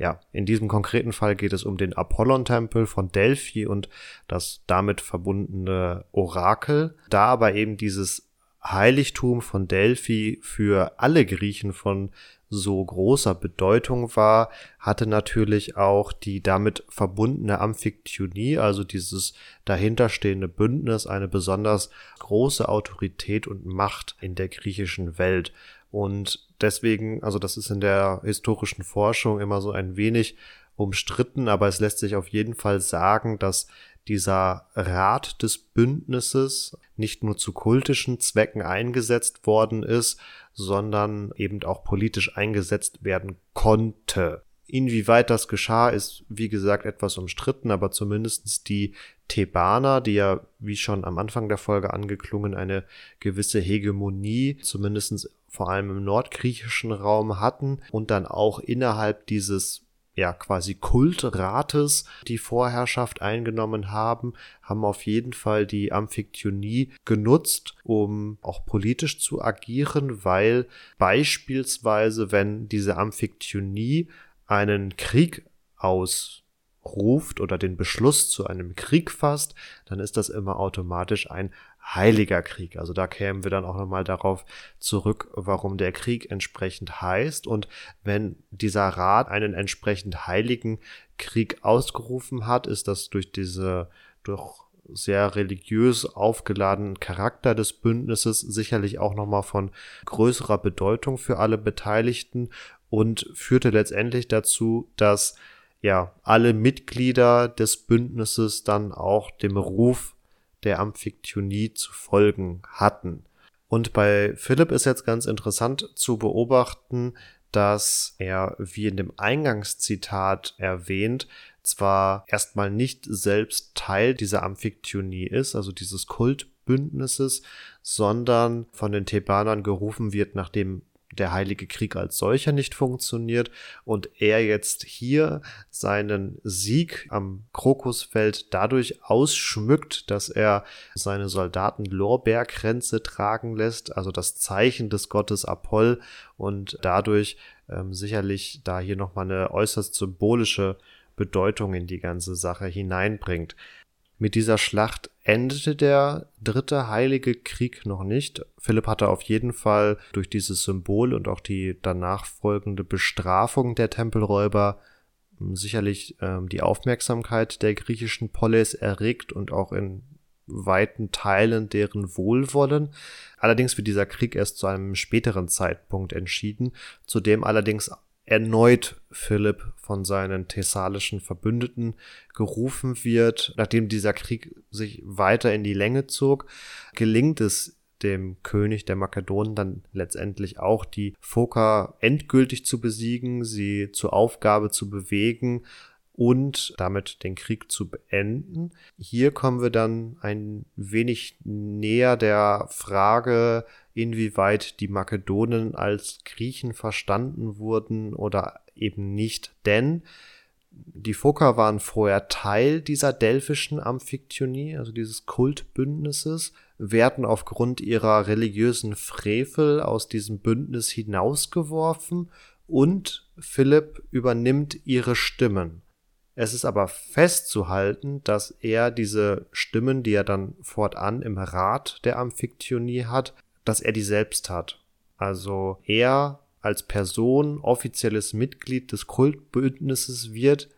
ja, in diesem konkreten Fall geht es um den Apollon-Tempel von Delphi und das damit verbundene Orakel. Da aber eben dieses Heiligtum von Delphi für alle Griechen von so großer Bedeutung war, hatte natürlich auch die damit verbundene Amphiktionie, also dieses dahinterstehende Bündnis, eine besonders große Autorität und Macht in der griechischen Welt. Und deswegen, also das ist in der historischen Forschung immer so ein wenig umstritten, aber es lässt sich auf jeden Fall sagen, dass dieser Rat des Bündnisses nicht nur zu kultischen Zwecken eingesetzt worden ist, sondern eben auch politisch eingesetzt werden konnte. Inwieweit das geschah, ist wie gesagt etwas umstritten, aber zumindestens die Thebaner, die ja, wie schon am Anfang der Folge angeklungen, eine gewisse Hegemonie, zumindestens vor allem im nordgriechischen Raum hatten und dann auch innerhalb dieses ja quasi Kultrates die Vorherrschaft eingenommen haben, haben auf jeden Fall die Amphiktionie genutzt, um auch politisch zu agieren, weil beispielsweise, wenn diese Amphiktionie einen Krieg ausruft oder den Beschluss zu einem Krieg fasst, dann ist das immer automatisch ein heiliger Krieg. Also da kämen wir dann auch nochmal darauf zurück, warum der Krieg entsprechend heißt. Und wenn dieser Rat einen entsprechend heiligen Krieg ausgerufen hat, ist das durch diese, durch sehr religiös aufgeladenen Charakter des Bündnisses sicherlich auch nochmal von größerer Bedeutung für alle Beteiligten und führte letztendlich dazu, dass ja alle Mitglieder des Bündnisses dann auch dem Ruf der Amphiktyonie zu folgen hatten. Und bei Philipp ist jetzt ganz interessant zu beobachten, dass er, wie in dem Eingangszitat erwähnt, zwar erstmal nicht selbst Teil dieser Amphiktyonie ist, also dieses Kultbündnisses, sondern von den Thebanern gerufen wird, nachdem der Heilige Krieg als solcher nicht funktioniert und er jetzt hier seinen Sieg am Krokusfeld dadurch ausschmückt, dass er seine Soldaten Lorbeerkränze tragen lässt, also das Zeichen des Gottes Apoll und dadurch ähm, sicherlich da hier nochmal eine äußerst symbolische Bedeutung in die ganze Sache hineinbringt. Mit dieser Schlacht endete der dritte heilige Krieg noch nicht. Philipp hatte auf jeden Fall durch dieses Symbol und auch die danach folgende Bestrafung der Tempelräuber hm, sicherlich ähm, die Aufmerksamkeit der griechischen Polis erregt und auch in weiten Teilen deren Wohlwollen. Allerdings wird dieser Krieg erst zu einem späteren Zeitpunkt entschieden, zu dem allerdings erneut Philipp von seinen thessalischen Verbündeten gerufen wird. Nachdem dieser Krieg sich weiter in die Länge zog, gelingt es dem König der Makedonen dann letztendlich auch die Phoker endgültig zu besiegen, sie zur Aufgabe zu bewegen und damit den Krieg zu beenden. Hier kommen wir dann ein wenig näher der Frage, inwieweit die Makedonen als Griechen verstanden wurden oder eben nicht, denn die Phoker waren vorher Teil dieser delphischen Amphiktyonie, also dieses Kultbündnisses, werden aufgrund ihrer religiösen Frevel aus diesem Bündnis hinausgeworfen und Philipp übernimmt ihre Stimmen. Es ist aber festzuhalten, dass er diese Stimmen, die er dann fortan im Rat der Amphiktyonie hat, dass er die selbst hat. Also er als Person offizielles Mitglied des Kultbündnisses wird,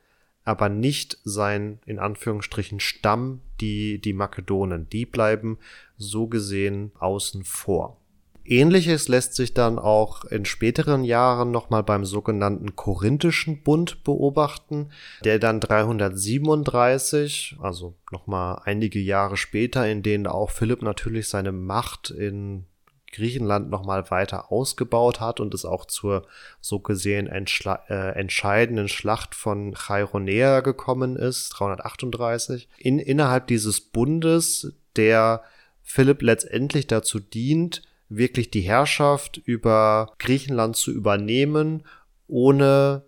aber nicht sein, in Anführungsstrichen, Stamm, die, die Makedonen. Die bleiben so gesehen außen vor. Ähnliches lässt sich dann auch in späteren Jahren nochmal beim sogenannten Korinthischen Bund beobachten, der dann 337, also nochmal einige Jahre später, in denen auch Philipp natürlich seine Macht in Griechenland nochmal weiter ausgebaut hat und es auch zur so gesehen äh, entscheidenden Schlacht von Chaironea gekommen ist, 338. In, innerhalb dieses Bundes, der Philipp letztendlich dazu dient, wirklich die Herrschaft über Griechenland zu übernehmen, ohne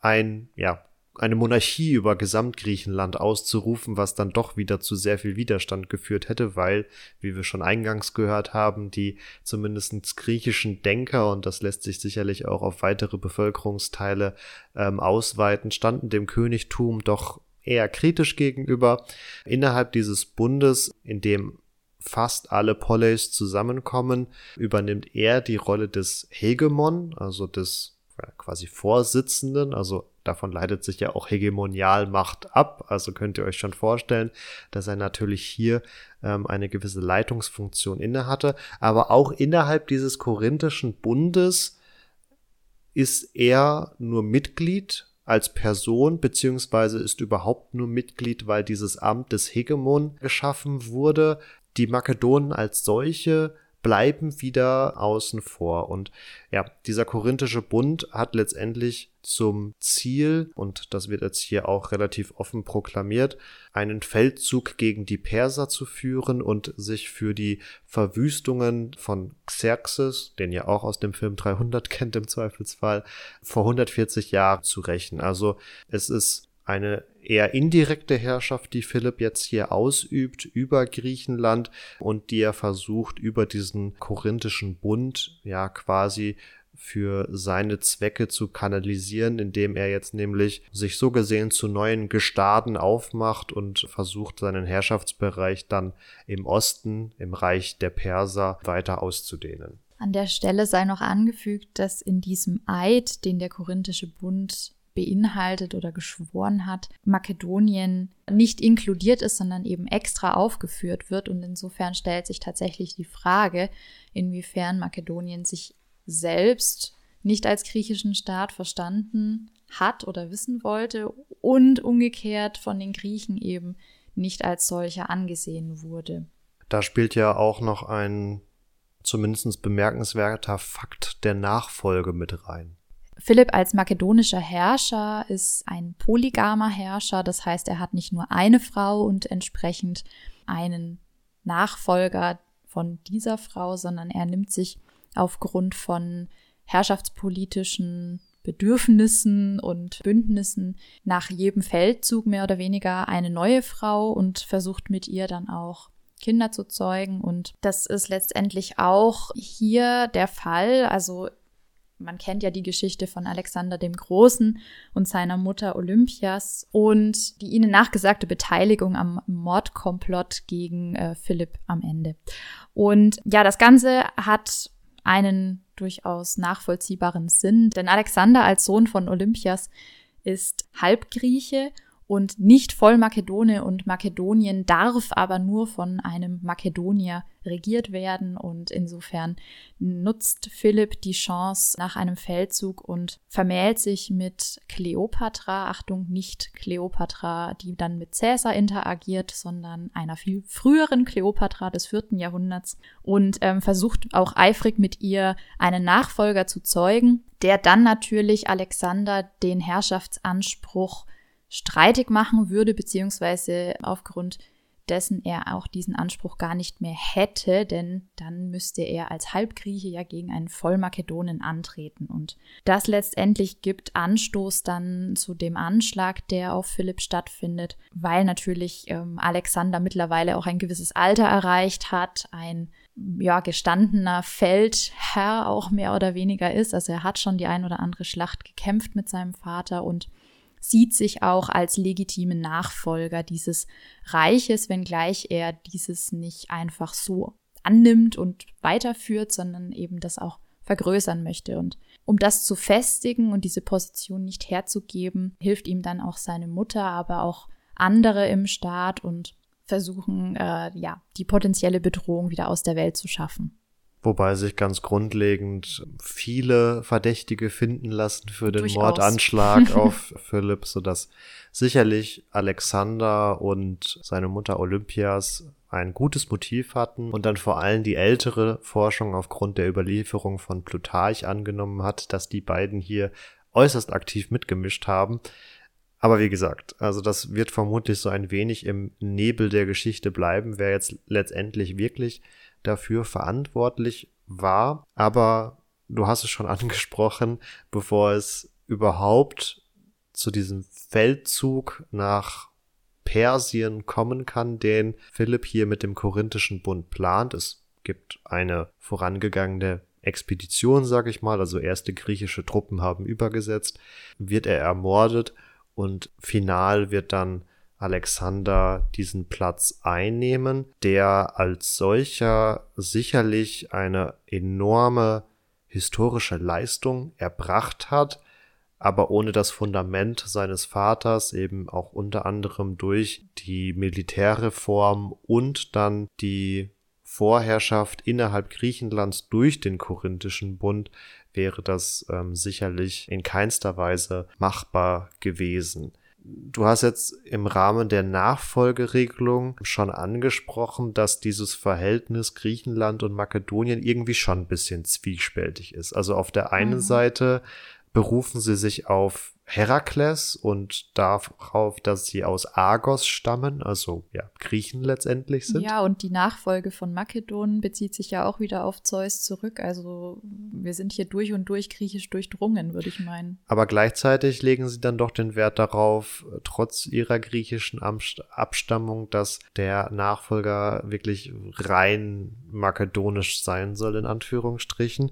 ein, ja, eine Monarchie über Gesamtgriechenland auszurufen, was dann doch wieder zu sehr viel Widerstand geführt hätte, weil, wie wir schon eingangs gehört haben, die zumindest griechischen Denker, und das lässt sich sicherlich auch auf weitere Bevölkerungsteile ähm, ausweiten, standen dem Königtum doch eher kritisch gegenüber. Innerhalb dieses Bundes, in dem fast alle Poleis zusammenkommen, übernimmt er die Rolle des Hegemon, also des quasi Vorsitzenden, also davon leitet sich ja auch Hegemonialmacht ab, also könnt ihr euch schon vorstellen, dass er natürlich hier ähm, eine gewisse Leitungsfunktion innehatte, aber auch innerhalb dieses korinthischen Bundes ist er nur Mitglied als Person, beziehungsweise ist überhaupt nur Mitglied, weil dieses Amt des Hegemon geschaffen wurde die Makedonen als solche bleiben wieder außen vor. Und ja, dieser korinthische Bund hat letztendlich zum Ziel, und das wird jetzt hier auch relativ offen proklamiert, einen Feldzug gegen die Perser zu führen und sich für die Verwüstungen von Xerxes, den ihr auch aus dem Film 300 kennt im Zweifelsfall, vor 140 Jahren zu rächen. Also es ist eine eher indirekte Herrschaft, die Philipp jetzt hier ausübt über Griechenland und die er versucht über diesen korinthischen Bund ja quasi für seine Zwecke zu kanalisieren, indem er jetzt nämlich sich so gesehen zu neuen Gestaden aufmacht und versucht, seinen Herrschaftsbereich dann im Osten, im Reich der Perser, weiter auszudehnen. An der Stelle sei noch angefügt, dass in diesem Eid, den der Korinthische Bund beinhaltet oder geschworen hat, Makedonien nicht inkludiert ist, sondern eben extra aufgeführt wird. Und insofern stellt sich tatsächlich die Frage, inwiefern Makedonien sich selbst nicht als griechischen Staat verstanden hat oder wissen wollte und umgekehrt von den Griechen eben nicht als solcher angesehen wurde. Da spielt ja auch noch ein zumindest bemerkenswerter Fakt der Nachfolge mit rein. Philipp als makedonischer Herrscher ist ein polygamer Herrscher, das heißt, er hat nicht nur eine Frau und entsprechend einen Nachfolger von dieser Frau, sondern er nimmt sich aufgrund von herrschaftspolitischen Bedürfnissen und Bündnissen nach jedem Feldzug mehr oder weniger eine neue Frau und versucht mit ihr dann auch Kinder zu zeugen. Und das ist letztendlich auch hier der Fall. Also man kennt ja die Geschichte von Alexander dem Großen und seiner Mutter Olympias und die ihnen nachgesagte Beteiligung am Mordkomplott gegen äh, Philipp am Ende. Und ja, das Ganze hat einen durchaus nachvollziehbaren Sinn, denn Alexander als Sohn von Olympias ist Halbgrieche und nicht voll Makedone und Makedonien darf aber nur von einem Makedonier regiert werden. Und insofern nutzt Philipp die Chance nach einem Feldzug und vermählt sich mit Kleopatra, Achtung, nicht Kleopatra, die dann mit Caesar interagiert, sondern einer viel früheren Kleopatra des vierten Jahrhunderts. Und ähm, versucht auch eifrig mit ihr einen Nachfolger zu zeugen, der dann natürlich Alexander den Herrschaftsanspruch streitig machen würde, beziehungsweise aufgrund dessen er auch diesen Anspruch gar nicht mehr hätte, denn dann müsste er als Halbgrieche ja gegen einen Vollmakedonen antreten. Und das letztendlich gibt Anstoß dann zu dem Anschlag, der auf Philipp stattfindet, weil natürlich ähm, Alexander mittlerweile auch ein gewisses Alter erreicht hat, ein ja, gestandener Feldherr auch mehr oder weniger ist. Also er hat schon die ein oder andere Schlacht gekämpft mit seinem Vater und sieht sich auch als legitimen Nachfolger dieses Reiches, wenngleich er dieses nicht einfach so annimmt und weiterführt, sondern eben das auch vergrößern möchte. Und um das zu festigen und diese Position nicht herzugeben, hilft ihm dann auch seine Mutter, aber auch andere im Staat und versuchen, äh, ja, die potenzielle Bedrohung wieder aus der Welt zu schaffen. Wobei sich ganz grundlegend viele Verdächtige finden lassen für den Durchaus. Mordanschlag auf Philipp, sodass sicherlich Alexander und seine Mutter Olympias ein gutes Motiv hatten und dann vor allem die ältere Forschung aufgrund der Überlieferung von Plutarch angenommen hat, dass die beiden hier äußerst aktiv mitgemischt haben. Aber wie gesagt, also das wird vermutlich so ein wenig im Nebel der Geschichte bleiben, wer jetzt letztendlich wirklich dafür verantwortlich war. Aber du hast es schon angesprochen, bevor es überhaupt zu diesem Feldzug nach Persien kommen kann, den Philipp hier mit dem Korinthischen Bund plant. Es gibt eine vorangegangene Expedition, sag ich mal, also erste griechische Truppen haben übergesetzt, wird er ermordet und final wird dann Alexander diesen Platz einnehmen, der als solcher sicherlich eine enorme historische Leistung erbracht hat, aber ohne das Fundament seines Vaters eben auch unter anderem durch die Militärreform und dann die Vorherrschaft innerhalb Griechenlands durch den Korinthischen Bund wäre das ähm, sicherlich in keinster Weise machbar gewesen. Du hast jetzt im Rahmen der Nachfolgeregelung schon angesprochen, dass dieses Verhältnis Griechenland und Makedonien irgendwie schon ein bisschen zwiespältig ist. Also auf der einen mhm. Seite berufen sie sich auf Herakles und darauf, dass sie aus Argos stammen, also ja, Griechen letztendlich sind. Ja, und die Nachfolge von Makedon bezieht sich ja auch wieder auf Zeus zurück. Also wir sind hier durch und durch griechisch durchdrungen, würde ich meinen. Aber gleichzeitig legen sie dann doch den Wert darauf, trotz ihrer griechischen Abstammung, dass der Nachfolger wirklich rein makedonisch sein soll, in Anführungsstrichen.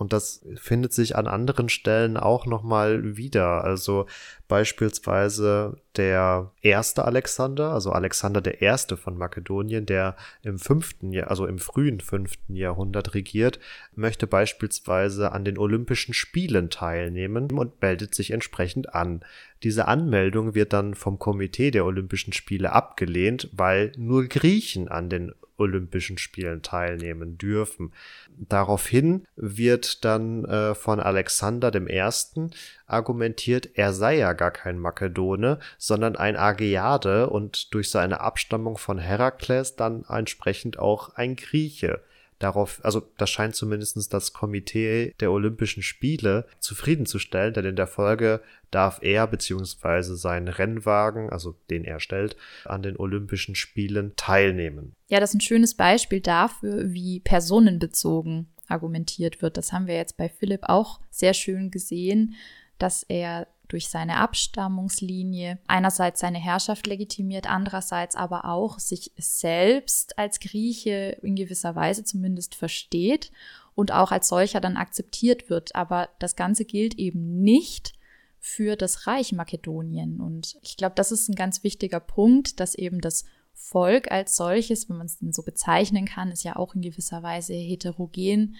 Und das findet sich an anderen Stellen auch nochmal wieder. Also beispielsweise der erste Alexander, also Alexander der Erste von Makedonien, der im fünften Jahr, also im frühen fünften Jahrhundert regiert, möchte beispielsweise an den Olympischen Spielen teilnehmen und meldet sich entsprechend an. Diese Anmeldung wird dann vom Komitee der Olympischen Spiele abgelehnt, weil nur Griechen an den Olympischen Spielen teilnehmen dürfen. Daraufhin wird dann äh, von Alexander dem Ersten argumentiert, er sei ja gar kein Makedone, sondern ein Ageade und durch seine Abstammung von Herakles dann entsprechend auch ein Grieche darauf, also das scheint zumindest das Komitee der Olympischen Spiele zufriedenzustellen, denn in der Folge darf er beziehungsweise sein Rennwagen, also den er stellt, an den Olympischen Spielen teilnehmen. Ja, das ist ein schönes Beispiel dafür, wie personenbezogen argumentiert wird. Das haben wir jetzt bei Philipp auch sehr schön gesehen, dass er durch seine Abstammungslinie einerseits seine Herrschaft legitimiert, andererseits aber auch sich selbst als Grieche in gewisser Weise zumindest versteht und auch als solcher dann akzeptiert wird. Aber das Ganze gilt eben nicht für das Reich Makedonien. Und ich glaube, das ist ein ganz wichtiger Punkt, dass eben das Volk als solches, wenn man es denn so bezeichnen kann, ist ja auch in gewisser Weise heterogen,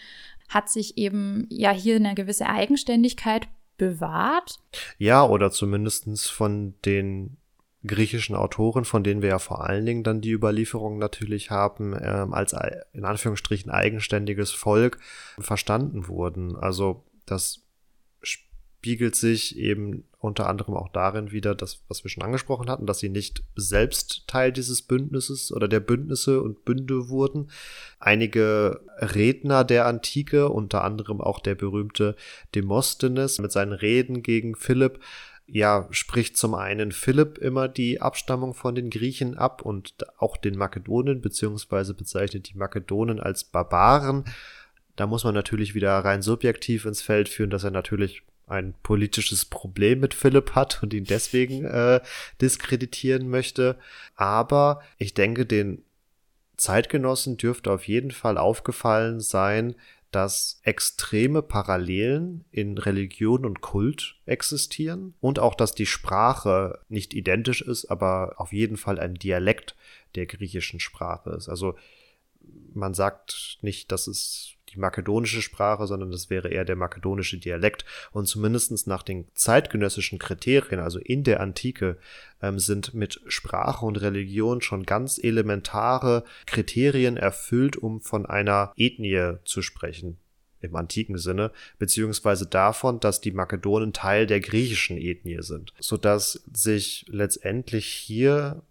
hat sich eben ja hier eine gewisse Eigenständigkeit bewahrt. Ja, oder zumindestens von den griechischen Autoren, von denen wir ja vor allen Dingen dann die Überlieferung natürlich haben, ähm, als in Anführungsstrichen eigenständiges Volk verstanden wurden. Also das spiegelt sich eben unter anderem auch darin wieder, das, was wir schon angesprochen hatten, dass sie nicht selbst Teil dieses Bündnisses oder der Bündnisse und Bünde wurden. Einige Redner der Antike, unter anderem auch der berühmte Demosthenes mit seinen Reden gegen Philipp, ja, spricht zum einen Philipp immer die Abstammung von den Griechen ab und auch den Makedonen, beziehungsweise bezeichnet die Makedonen als Barbaren. Da muss man natürlich wieder rein subjektiv ins Feld führen, dass er natürlich ein politisches Problem mit Philipp hat und ihn deswegen äh, diskreditieren möchte. Aber ich denke, den Zeitgenossen dürfte auf jeden Fall aufgefallen sein, dass extreme Parallelen in Religion und Kult existieren und auch, dass die Sprache nicht identisch ist, aber auf jeden Fall ein Dialekt der griechischen Sprache ist. Also man sagt nicht, dass es die makedonische Sprache, sondern das wäre eher der makedonische Dialekt. Und zumindestens nach den zeitgenössischen Kriterien, also in der Antike, ähm, sind mit Sprache und Religion schon ganz elementare Kriterien erfüllt, um von einer Ethnie zu sprechen im antiken Sinne, beziehungsweise davon, dass die Makedonen Teil der griechischen Ethnie sind, sodass sich letztendlich hier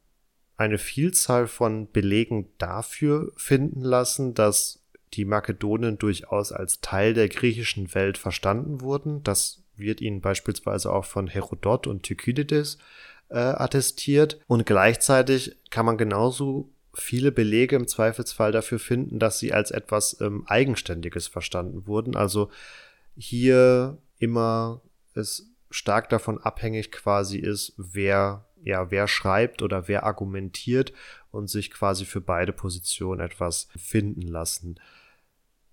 eine Vielzahl von Belegen dafür finden lassen, dass die Makedonen durchaus als Teil der griechischen Welt verstanden wurden. Das wird ihnen beispielsweise auch von Herodot und Thukydides äh, attestiert. Und gleichzeitig kann man genauso viele Belege im Zweifelsfall dafür finden, dass sie als etwas ähm, Eigenständiges verstanden wurden. Also hier immer es stark davon abhängig quasi ist, wer ja, wer schreibt oder wer argumentiert und sich quasi für beide Positionen etwas finden lassen.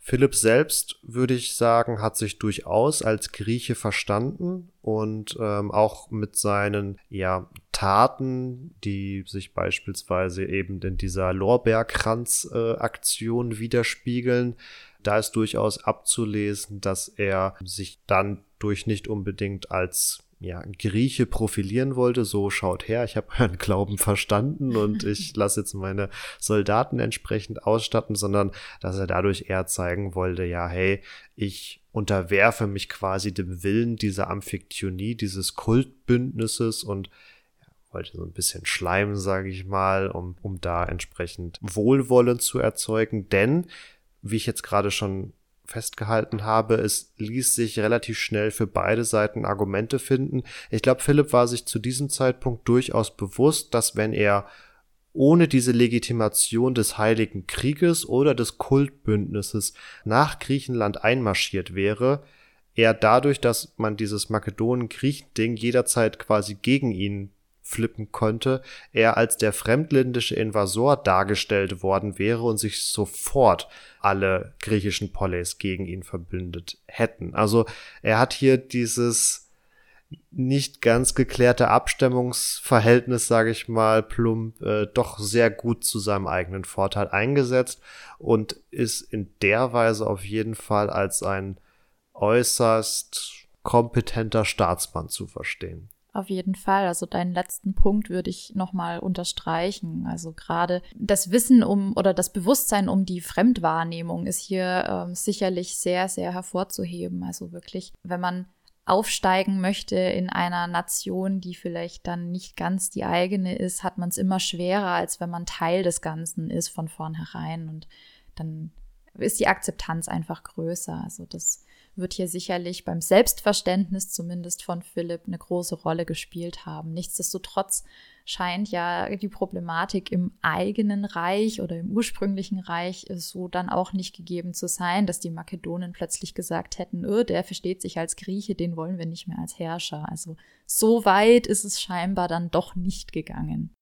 Philipp selbst, würde ich sagen, hat sich durchaus als Grieche verstanden und ähm, auch mit seinen ja, Taten, die sich beispielsweise eben in dieser Lorbeerkranz-Aktion äh, widerspiegeln, da ist durchaus abzulesen, dass er sich dann durch nicht unbedingt als ja, Grieche profilieren wollte, so schaut her, ich habe euren Glauben verstanden und ich lasse jetzt meine Soldaten entsprechend ausstatten, sondern dass er dadurch eher zeigen wollte, ja, hey, ich unterwerfe mich quasi dem Willen dieser Amphiktyonie, dieses Kultbündnisses und wollte so ein bisschen schleimen, sage ich mal, um, um da entsprechend Wohlwollen zu erzeugen, denn wie ich jetzt gerade schon festgehalten habe, es ließ sich relativ schnell für beide Seiten Argumente finden. Ich glaube, Philipp war sich zu diesem Zeitpunkt durchaus bewusst, dass wenn er ohne diese Legitimation des Heiligen Krieges oder des Kultbündnisses nach Griechenland einmarschiert wäre, er dadurch, dass man dieses Makedonen-Griechen-Ding jederzeit quasi gegen ihn flippen konnte, er als der fremdländische Invasor dargestellt worden wäre und sich sofort alle griechischen Polis gegen ihn verbündet hätten. Also er hat hier dieses nicht ganz geklärte Abstimmungsverhältnis, sage ich mal, plump, äh, doch sehr gut zu seinem eigenen Vorteil eingesetzt und ist in der Weise auf jeden Fall als ein äußerst kompetenter Staatsmann zu verstehen. Auf jeden Fall. Also deinen letzten Punkt würde ich nochmal unterstreichen. Also gerade das Wissen um oder das Bewusstsein um die Fremdwahrnehmung ist hier ähm, sicherlich sehr, sehr hervorzuheben. Also wirklich, wenn man aufsteigen möchte in einer Nation, die vielleicht dann nicht ganz die eigene ist, hat man es immer schwerer, als wenn man Teil des Ganzen ist von vornherein. Und dann ist die Akzeptanz einfach größer. Also das wird hier sicherlich beim Selbstverständnis zumindest von Philipp eine große Rolle gespielt haben. Nichtsdestotrotz scheint ja die Problematik im eigenen Reich oder im ursprünglichen Reich so dann auch nicht gegeben zu sein, dass die Makedonen plötzlich gesagt hätten, oh, der versteht sich als Grieche, den wollen wir nicht mehr als Herrscher. Also so weit ist es scheinbar dann doch nicht gegangen.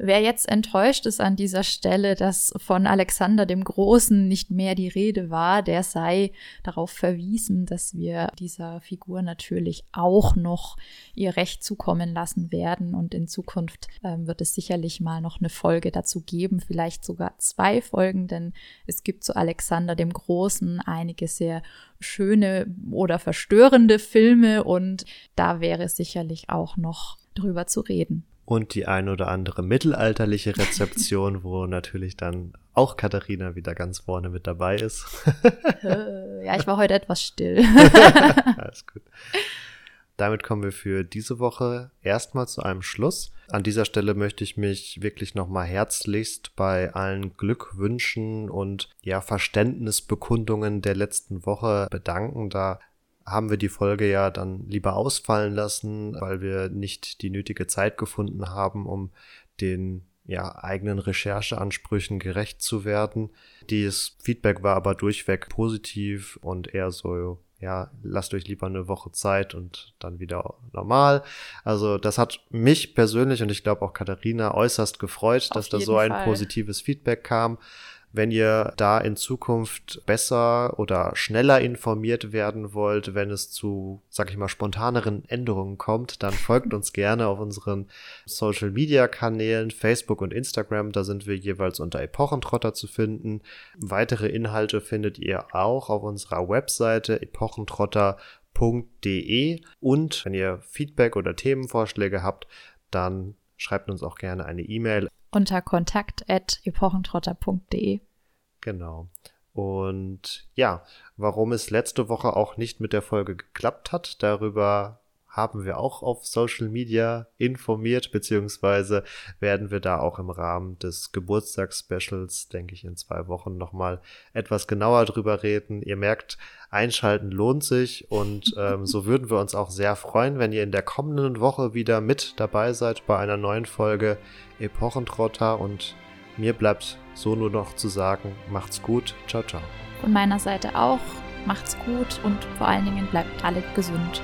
Wer jetzt enttäuscht ist an dieser Stelle, dass von Alexander dem Großen nicht mehr die Rede war, der sei darauf verwiesen, dass wir dieser Figur natürlich auch noch ihr Recht zukommen lassen werden. Und in Zukunft ähm, wird es sicherlich mal noch eine Folge dazu geben, vielleicht sogar zwei Folgen, denn es gibt zu Alexander dem Großen einige sehr schöne oder verstörende Filme und da wäre sicherlich auch noch drüber zu reden und die ein oder andere mittelalterliche Rezeption, wo natürlich dann auch Katharina wieder ganz vorne mit dabei ist. ja, ich war heute etwas still. Alles gut. Damit kommen wir für diese Woche erstmal zu einem Schluss. An dieser Stelle möchte ich mich wirklich nochmal herzlichst bei allen Glückwünschen und ja, Verständnisbekundungen der letzten Woche bedanken. Da haben wir die Folge ja dann lieber ausfallen lassen, weil wir nicht die nötige Zeit gefunden haben, um den ja, eigenen Rechercheansprüchen gerecht zu werden. Dieses Feedback war aber durchweg positiv und eher so, ja, lasst euch lieber eine Woche Zeit und dann wieder normal. Also das hat mich persönlich und ich glaube auch Katharina äußerst gefreut, Auf dass da so ein Fall. positives Feedback kam. Wenn ihr da in Zukunft besser oder schneller informiert werden wollt, wenn es zu, sag ich mal, spontaneren Änderungen kommt, dann folgt uns gerne auf unseren Social Media Kanälen, Facebook und Instagram. Da sind wir jeweils unter Epochentrotter zu finden. Weitere Inhalte findet ihr auch auf unserer Webseite epochentrotter.de und wenn ihr Feedback oder Themenvorschläge habt, dann schreibt uns auch gerne eine E-Mail unter kontakt.epochentrotter.de. Genau. Und ja, warum es letzte Woche auch nicht mit der Folge geklappt hat, darüber haben wir auch auf Social Media informiert, beziehungsweise werden wir da auch im Rahmen des Geburtstagsspecials, denke ich, in zwei Wochen nochmal etwas genauer drüber reden. Ihr merkt, einschalten lohnt sich und ähm, so würden wir uns auch sehr freuen, wenn ihr in der kommenden Woche wieder mit dabei seid bei einer neuen Folge Epochentrotter und mir bleibt so nur noch zu sagen, macht's gut, ciao, ciao. Von meiner Seite auch, macht's gut und vor allen Dingen bleibt alle gesund.